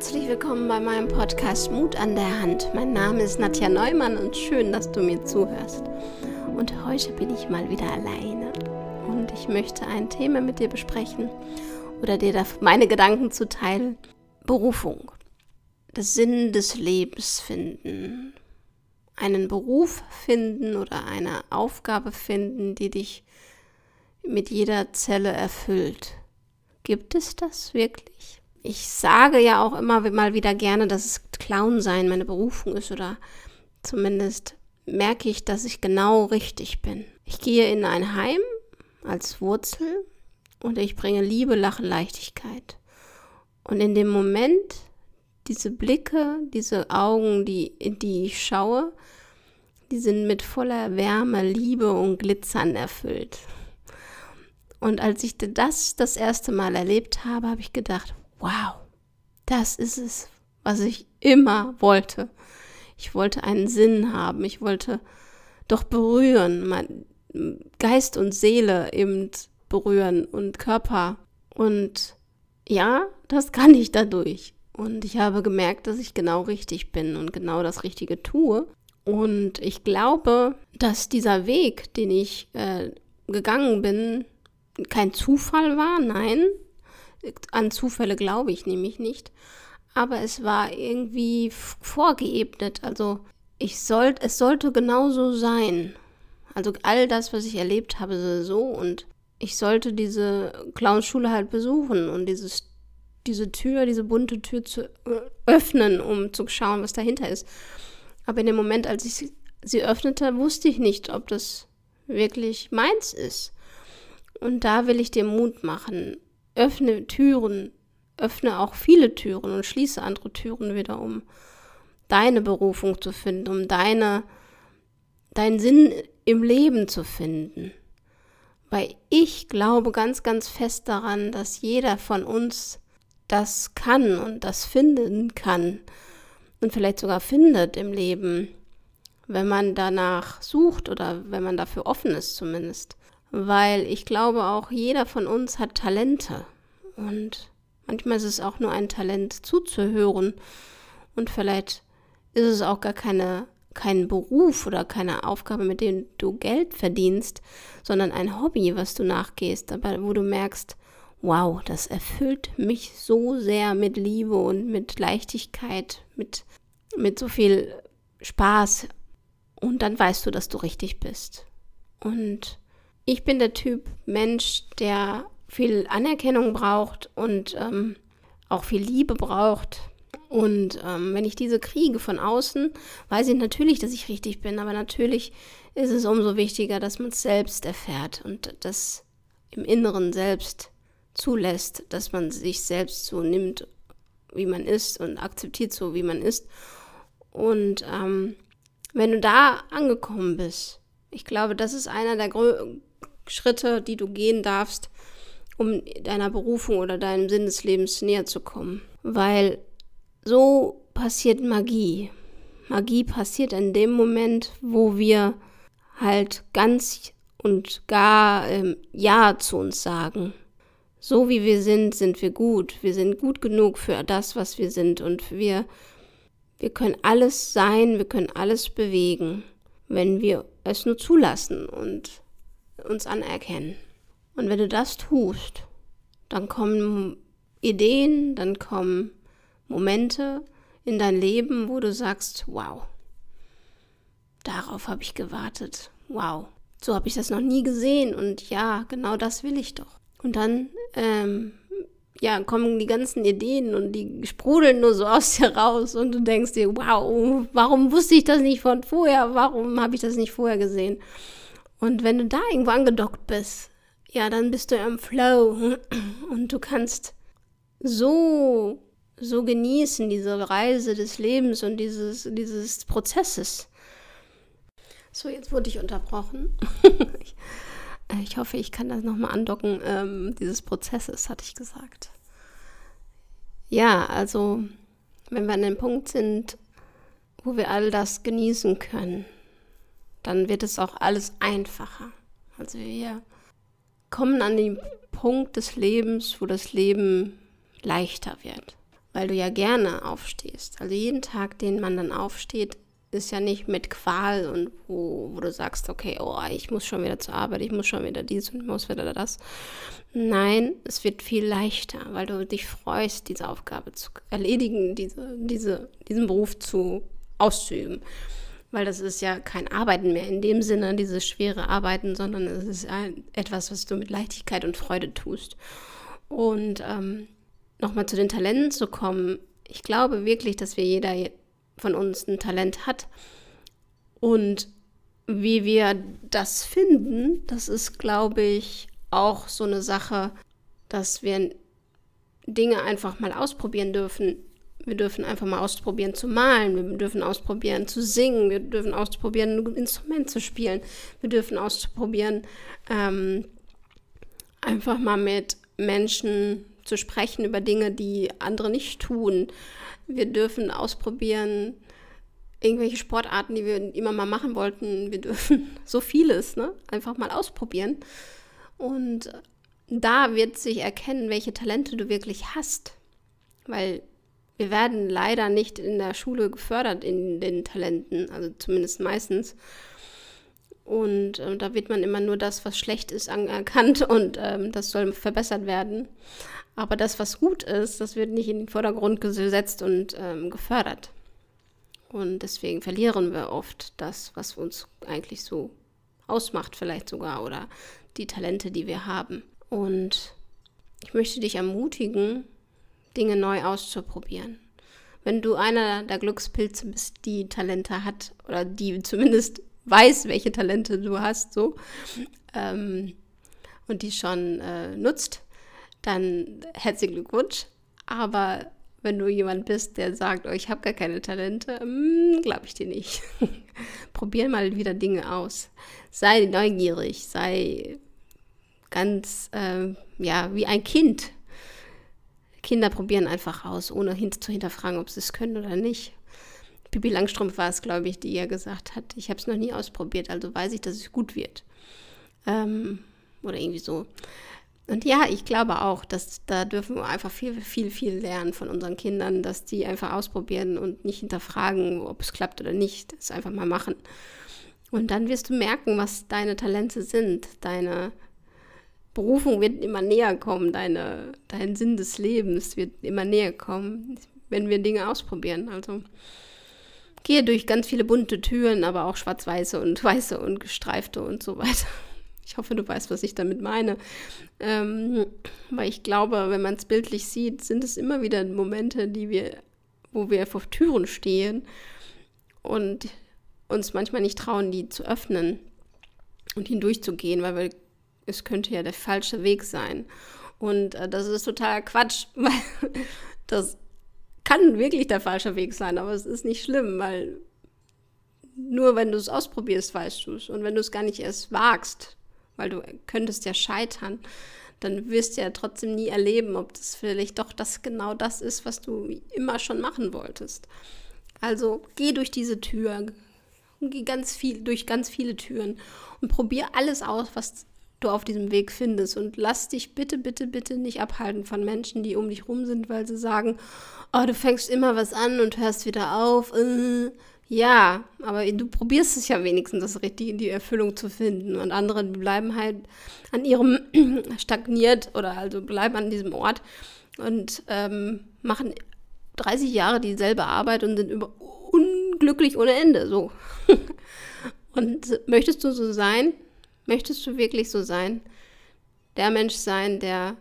Herzlich willkommen bei meinem Podcast Mut an der Hand. Mein Name ist Nadja Neumann und schön, dass du mir zuhörst. Und heute bin ich mal wieder alleine und ich möchte ein Thema mit dir besprechen oder dir meine Gedanken zuteilen. Berufung. Das Sinn des Lebens finden. Einen Beruf finden oder eine Aufgabe finden, die dich mit jeder Zelle erfüllt. Gibt es das wirklich? Ich sage ja auch immer mal wieder gerne, dass es Clown sein meine Berufung ist oder zumindest merke ich, dass ich genau richtig bin. Ich gehe in ein Heim als Wurzel und ich bringe Liebe, Lachen, Leichtigkeit. Und in dem Moment, diese Blicke, diese Augen, die, in die ich schaue, die sind mit voller Wärme, Liebe und Glitzern erfüllt. Und als ich das das erste Mal erlebt habe, habe ich gedacht, wow, das ist es, was ich immer wollte. Ich wollte einen Sinn haben, ich wollte doch berühren, mein Geist und Seele eben berühren und Körper. Und ja, das kann ich dadurch. Und ich habe gemerkt, dass ich genau richtig bin und genau das Richtige tue. Und ich glaube, dass dieser Weg, den ich äh, gegangen bin, kein Zufall war, nein, an Zufälle glaube ich nämlich nicht. Aber es war irgendwie vorgeebnet. Also ich sollte, es sollte genauso sein. Also all das, was ich erlebt habe, so und ich sollte diese Clownschule halt besuchen und dieses, diese Tür, diese bunte Tür zu öffnen, um zu schauen, was dahinter ist. Aber in dem Moment, als ich sie öffnete, wusste ich nicht, ob das wirklich meins ist. Und da will ich dir Mut machen öffne Türen, öffne auch viele Türen und schließe andere Türen wieder, um deine Berufung zu finden, um deine, deinen Sinn im Leben zu finden. Weil ich glaube ganz, ganz fest daran, dass jeder von uns das kann und das finden kann und vielleicht sogar findet im Leben, wenn man danach sucht oder wenn man dafür offen ist zumindest weil ich glaube auch jeder von uns hat Talente und manchmal ist es auch nur ein Talent zuzuhören und vielleicht ist es auch gar keine kein Beruf oder keine Aufgabe, mit dem du Geld verdienst, sondern ein Hobby, was du nachgehst, aber wo du merkst, wow, das erfüllt mich so sehr mit Liebe und mit Leichtigkeit, mit, mit so viel Spaß. Und dann weißt du, dass du richtig bist. Und ich bin der Typ Mensch, der viel Anerkennung braucht und ähm, auch viel Liebe braucht. Und ähm, wenn ich diese kriege von außen, weiß ich natürlich, dass ich richtig bin, aber natürlich ist es umso wichtiger, dass man es selbst erfährt und das im Inneren selbst zulässt, dass man sich selbst so nimmt, wie man ist und akzeptiert so, wie man ist. Und ähm, wenn du da angekommen bist, ich glaube, das ist einer der Schritte, die du gehen darfst, um deiner Berufung oder deinem Sinn des Lebens näher zu kommen. Weil so passiert Magie. Magie passiert in dem Moment, wo wir halt ganz und gar ähm, Ja zu uns sagen. So wie wir sind, sind wir gut. Wir sind gut genug für das, was wir sind. Und wir, wir können alles sein, wir können alles bewegen, wenn wir es nur zulassen. Und uns anerkennen. Und wenn du das tust, dann kommen Ideen, dann kommen Momente in dein Leben, wo du sagst, wow, darauf habe ich gewartet. Wow, so habe ich das noch nie gesehen und ja, genau das will ich doch. Und dann, ähm, ja, kommen die ganzen Ideen und die sprudeln nur so aus dir raus und du denkst dir, wow, warum wusste ich das nicht von vorher? Warum habe ich das nicht vorher gesehen? Und wenn du da irgendwo angedockt bist, ja, dann bist du im Flow und du kannst so, so genießen diese Reise des Lebens und dieses, dieses Prozesses. So, jetzt wurde ich unterbrochen. ich, äh, ich, hoffe, ich kann das nochmal andocken. Ähm, dieses Prozesses, hatte ich gesagt. Ja, also, wenn wir an dem Punkt sind, wo wir all das genießen können, dann wird es auch alles einfacher. Also wir kommen an den Punkt des Lebens, wo das Leben leichter wird. weil du ja gerne aufstehst. Also jeden Tag, den man dann aufsteht, ist ja nicht mit Qual und wo, wo du sagst, okay, oh, ich muss schon wieder zur Arbeit, ich muss schon wieder dies und muss wieder das. Nein, es wird viel leichter, weil du dich freust, diese Aufgabe zu erledigen, diese, diese, diesen Beruf zu auszuüben. Weil das ist ja kein Arbeiten mehr in dem Sinne, dieses schwere Arbeiten, sondern es ist ein, etwas, was du mit Leichtigkeit und Freude tust. Und ähm, nochmal zu den Talenten zu kommen, ich glaube wirklich, dass wir jeder von uns ein Talent hat. Und wie wir das finden, das ist, glaube ich, auch so eine Sache, dass wir Dinge einfach mal ausprobieren dürfen. Wir dürfen einfach mal ausprobieren zu malen, wir dürfen ausprobieren zu singen, wir dürfen ausprobieren, ein Instrument zu spielen, wir dürfen ausprobieren, ähm, einfach mal mit Menschen zu sprechen über Dinge, die andere nicht tun. Wir dürfen ausprobieren, irgendwelche Sportarten, die wir immer mal machen wollten. Wir dürfen so vieles, ne? Einfach mal ausprobieren. Und da wird sich erkennen, welche Talente du wirklich hast. Weil wir werden leider nicht in der Schule gefördert in den Talenten, also zumindest meistens. Und äh, da wird man immer nur das, was schlecht ist, anerkannt und ähm, das soll verbessert werden. Aber das, was gut ist, das wird nicht in den Vordergrund gesetzt und ähm, gefördert. Und deswegen verlieren wir oft das, was uns eigentlich so ausmacht, vielleicht sogar, oder die Talente, die wir haben. Und ich möchte dich ermutigen, Dinge neu auszuprobieren. Wenn du einer der Glückspilze bist, die Talente hat, oder die zumindest weiß, welche Talente du hast, so, ähm, und die schon äh, nutzt, dann herzlichen Glückwunsch. Aber wenn du jemand bist, der sagt, oh, ich habe gar keine Talente, hm, glaube ich dir nicht. Probier mal wieder Dinge aus. Sei neugierig, sei ganz, äh, ja, wie ein Kind. Kinder probieren einfach aus, ohne hin zu hinterfragen, ob sie es können oder nicht. Pippi Langstrumpf war es, glaube ich, die ja gesagt hat, ich habe es noch nie ausprobiert, also weiß ich, dass es gut wird. Ähm, oder irgendwie so. Und ja, ich glaube auch, dass da dürfen wir einfach viel, viel, viel lernen von unseren Kindern, dass die einfach ausprobieren und nicht hinterfragen, ob es klappt oder nicht. Das einfach mal machen. Und dann wirst du merken, was deine Talente sind. Deine Berufung wird immer näher kommen, deine, dein Sinn des Lebens wird immer näher kommen, wenn wir Dinge ausprobieren. Also gehe durch ganz viele bunte Türen, aber auch schwarz-weiße und weiße und gestreifte und so weiter. Ich hoffe, du weißt, was ich damit meine. Ähm, weil ich glaube, wenn man es bildlich sieht, sind es immer wieder Momente, die wir, wo wir vor Türen stehen und uns manchmal nicht trauen, die zu öffnen und hindurchzugehen, weil wir, es könnte ja der falsche Weg sein. Und äh, das ist totaler Quatsch, weil das kann wirklich der falsche Weg sein, aber es ist nicht schlimm, weil nur wenn du es ausprobierst, weißt du es. Und wenn du es gar nicht erst wagst, weil du könntest ja scheitern, dann wirst du ja trotzdem nie erleben, ob das vielleicht doch das genau das ist, was du immer schon machen wolltest. Also geh durch diese Tür, geh ganz viel, durch ganz viele Türen und probier alles aus, was du auf diesem Weg findest. Und lass dich bitte, bitte, bitte nicht abhalten von Menschen, die um dich rum sind, weil sie sagen, oh, du fängst immer was an und hörst wieder auf. Äh, ja, aber du probierst es ja wenigstens, das Richtige in die Erfüllung zu finden. Und andere bleiben halt an ihrem stagniert oder also bleiben an diesem Ort und ähm, machen 30 Jahre dieselbe Arbeit und sind über unglücklich ohne Ende. So. und möchtest du so sein? Möchtest du wirklich so sein? Der Mensch sein, der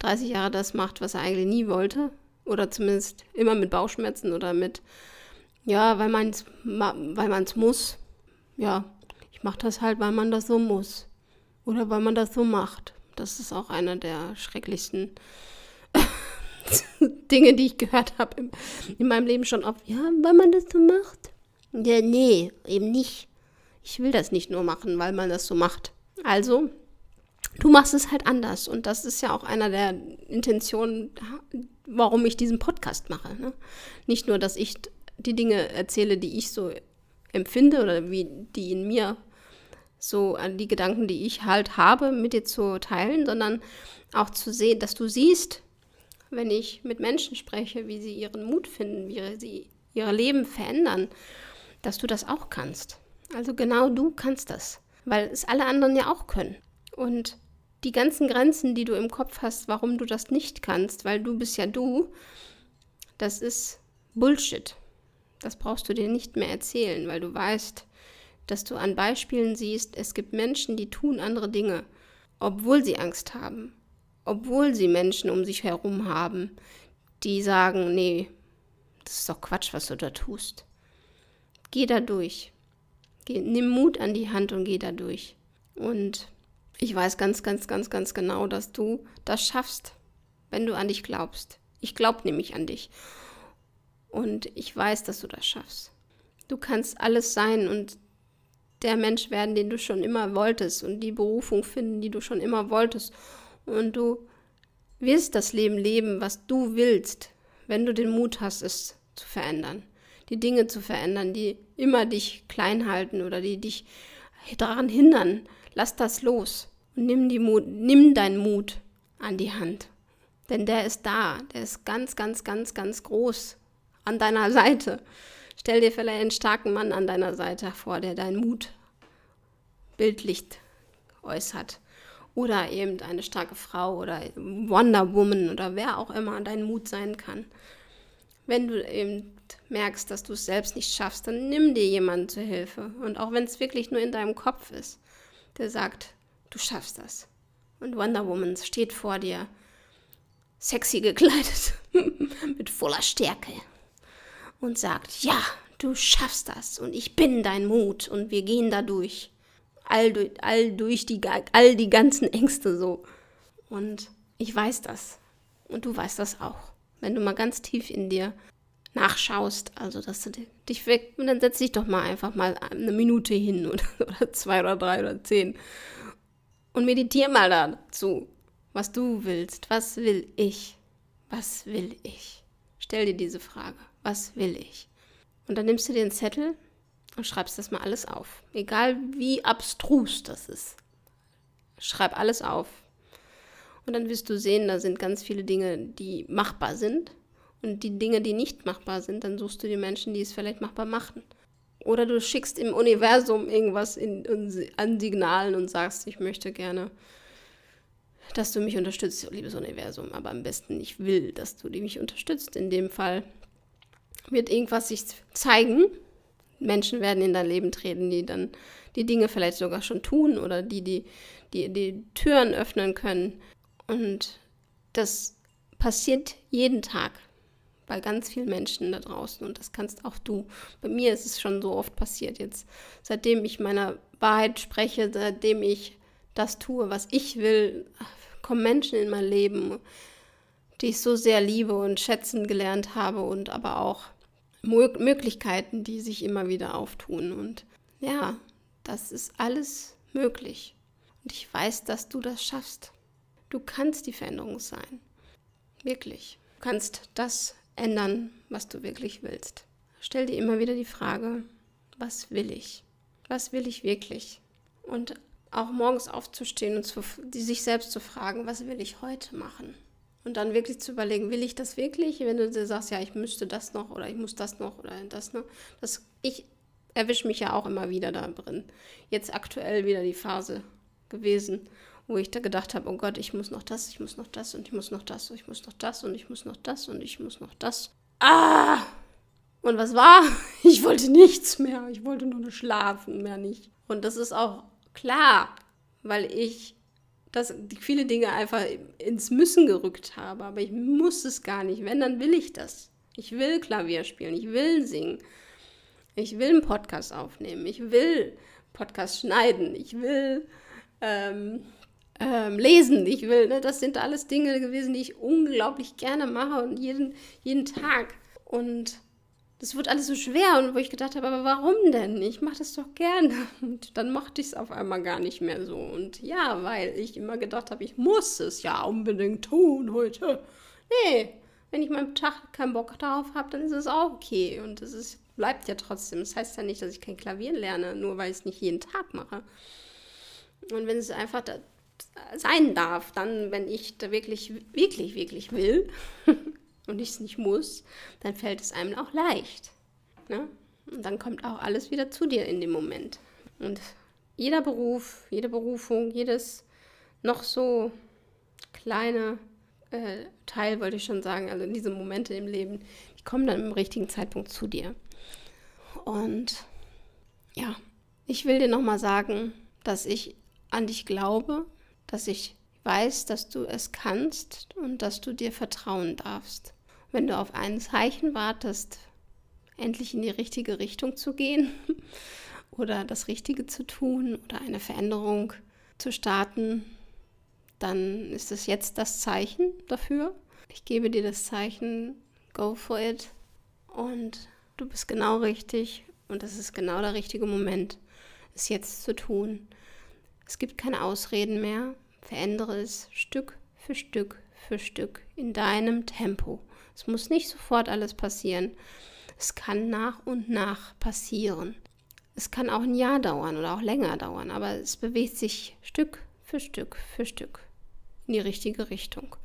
30 Jahre das macht, was er eigentlich nie wollte? Oder zumindest immer mit Bauchschmerzen oder mit ja, weil man es weil man's muss. Ja, ich mache das halt, weil man das so muss. Oder weil man das so macht. Das ist auch einer der schrecklichsten Dinge, die ich gehört habe in, in meinem Leben schon oft. Ja, weil man das so macht. Ja, nee, eben nicht. Ich will das nicht nur machen, weil man das so macht. Also, du machst es halt anders. Und das ist ja auch einer der Intentionen, warum ich diesen Podcast mache. Ne? Nicht nur, dass ich die Dinge erzähle, die ich so empfinde oder wie die in mir so an die Gedanken, die ich halt habe, mit dir zu teilen, sondern auch zu sehen, dass du siehst, wenn ich mit Menschen spreche, wie sie ihren Mut finden, wie sie ihr Leben verändern, dass du das auch kannst. Also genau du kannst das, weil es alle anderen ja auch können. Und die ganzen Grenzen, die du im Kopf hast, warum du das nicht kannst, weil du bist ja du, das ist Bullshit. Das brauchst du dir nicht mehr erzählen, weil du weißt, dass du an Beispielen siehst, es gibt Menschen, die tun andere Dinge, obwohl sie Angst haben, obwohl sie Menschen um sich herum haben, die sagen, nee, das ist doch Quatsch, was du da tust. Geh da durch. Geh, nimm Mut an die Hand und geh da durch. Und ich weiß ganz, ganz, ganz, ganz genau, dass du das schaffst, wenn du an dich glaubst. Ich glaube nämlich an dich. Und ich weiß, dass du das schaffst. Du kannst alles sein und der Mensch werden, den du schon immer wolltest und die Berufung finden, die du schon immer wolltest. Und du wirst das Leben leben, was du willst, wenn du den Mut hast, es zu verändern. Die Dinge zu verändern, die immer dich klein halten oder die dich daran hindern. Lass das los und nimm, die Mut, nimm deinen Mut an die Hand. Denn der ist da, der ist ganz, ganz, ganz, ganz groß an deiner Seite. Stell dir vielleicht einen starken Mann an deiner Seite vor, der deinen Mut bildlich äußert. Oder eben eine starke Frau oder Wonder Woman oder wer auch immer dein Mut sein kann. Wenn du eben merkst, dass du es selbst nicht schaffst, dann nimm dir jemanden zur Hilfe. Und auch wenn es wirklich nur in deinem Kopf ist, der sagt, du schaffst das. Und Wonder Woman steht vor dir, sexy gekleidet, mit voller Stärke und sagt, ja, du schaffst das und ich bin dein Mut und wir gehen da durch. All, all durch die, all die ganzen Ängste so. Und ich weiß das. Und du weißt das auch. Wenn du mal ganz tief in dir nachschaust, also dass du dich weg, und dann setz dich doch mal einfach mal eine Minute hin oder, oder zwei oder drei oder zehn und meditiere mal dazu, was du willst. Was will ich? Was will ich? Stell dir diese Frage. Was will ich? Und dann nimmst du einen Zettel und schreibst das mal alles auf. Egal wie abstrus das ist. Schreib alles auf. Und dann wirst du sehen, da sind ganz viele Dinge, die machbar sind. Und die Dinge, die nicht machbar sind, dann suchst du die Menschen, die es vielleicht machbar machen. Oder du schickst im Universum irgendwas in, in, an Signalen und sagst, ich möchte gerne, dass du mich unterstützt, liebes Universum. Aber am besten, ich will, dass du mich unterstützt. In dem Fall wird irgendwas sich zeigen. Menschen werden in dein Leben treten, die dann die Dinge vielleicht sogar schon tun oder die die, die, die Türen öffnen können. Und das passiert jeden Tag bei ganz vielen Menschen da draußen und das kannst auch du. Bei mir ist es schon so oft passiert jetzt. Seitdem ich meiner Wahrheit spreche, seitdem ich das tue, was ich will, kommen Menschen in mein Leben, die ich so sehr liebe und schätzen gelernt habe und aber auch Möglichkeiten, die sich immer wieder auftun. Und ja, das ist alles möglich. Und ich weiß, dass du das schaffst. Du kannst die Veränderung sein. Wirklich. Du kannst das ändern, was du wirklich willst. Stell dir immer wieder die Frage, was will ich? Was will ich wirklich? Und auch morgens aufzustehen und zu, sich selbst zu fragen, was will ich heute machen? Und dann wirklich zu überlegen, will ich das wirklich? Wenn du dir sagst, ja, ich müsste das noch oder ich muss das noch oder das noch. Das, ich erwische mich ja auch immer wieder da drin. Jetzt aktuell wieder die Phase gewesen, wo ich da gedacht habe, oh Gott, ich muss noch das, ich muss noch das und ich muss noch das und ich muss noch das und ich muss noch das und ich muss noch das. Ah! Und was war? Ich wollte nichts mehr. Ich wollte nur schlafen, mehr nicht. Und das ist auch klar, weil ich das, viele Dinge einfach ins Müssen gerückt habe. Aber ich muss es gar nicht. Wenn, dann will ich das. Ich will Klavier spielen. Ich will singen. Ich will einen Podcast aufnehmen. Ich will Podcast schneiden. Ich will ähm, ähm, lesen, ich will, ne, das sind alles Dinge gewesen, die ich unglaublich gerne mache und jeden, jeden Tag. Und das wird alles so schwer und wo ich gedacht habe, aber warum denn? Ich mache das doch gerne. Und dann mochte ich es auf einmal gar nicht mehr so. Und ja, weil ich immer gedacht habe, ich muss es ja unbedingt tun heute. Nee, wenn ich meinem Tag keinen Bock darauf habe, dann ist es auch okay. Und es ist, bleibt ja trotzdem. Das heißt ja nicht, dass ich kein Klavier lerne, nur weil ich es nicht jeden Tag mache. Und wenn es einfach da, sein darf, dann, wenn ich da wirklich, wirklich, wirklich will und ich es nicht muss, dann fällt es einem auch leicht. Ne? Und dann kommt auch alles wieder zu dir in dem Moment. Und jeder Beruf, jede Berufung, jedes noch so kleine äh, Teil, wollte ich schon sagen, also diese Momente im Leben, die kommen dann im richtigen Zeitpunkt zu dir. Und ja, ich will dir nochmal sagen, dass ich an dich glaube, dass ich weiß, dass du es kannst und dass du dir vertrauen darfst. Wenn du auf ein Zeichen wartest, endlich in die richtige Richtung zu gehen oder das Richtige zu tun oder eine Veränderung zu starten, dann ist es jetzt das Zeichen dafür. Ich gebe dir das Zeichen, go for it. Und du bist genau richtig und das ist genau der richtige Moment, es jetzt zu tun. Es gibt keine Ausreden mehr. Verändere es Stück für Stück für Stück in deinem Tempo. Es muss nicht sofort alles passieren. Es kann nach und nach passieren. Es kann auch ein Jahr dauern oder auch länger dauern, aber es bewegt sich Stück für Stück für Stück in die richtige Richtung.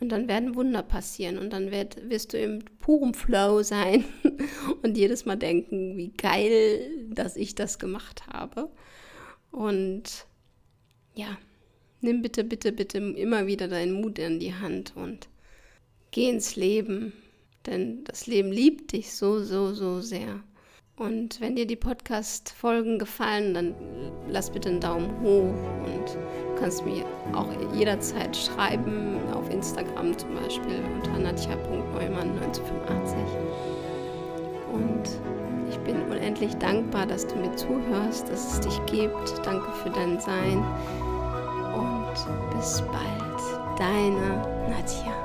Und dann werden Wunder passieren und dann werd, wirst du im purem Flow sein und jedes Mal denken, wie geil, dass ich das gemacht habe. Und ja, nimm bitte, bitte, bitte immer wieder deinen Mut in die Hand und geh ins Leben, denn das Leben liebt dich so, so, so sehr. Und wenn dir die Podcast-Folgen gefallen, dann lass bitte einen Daumen hoch und du kannst mir auch jederzeit schreiben, auf Instagram zum Beispiel unter nadja.neumann1985. Und ich bin unendlich dankbar, dass du mir zuhörst, dass es dich gibt. Danke für dein Sein und bis bald, deine Nadja.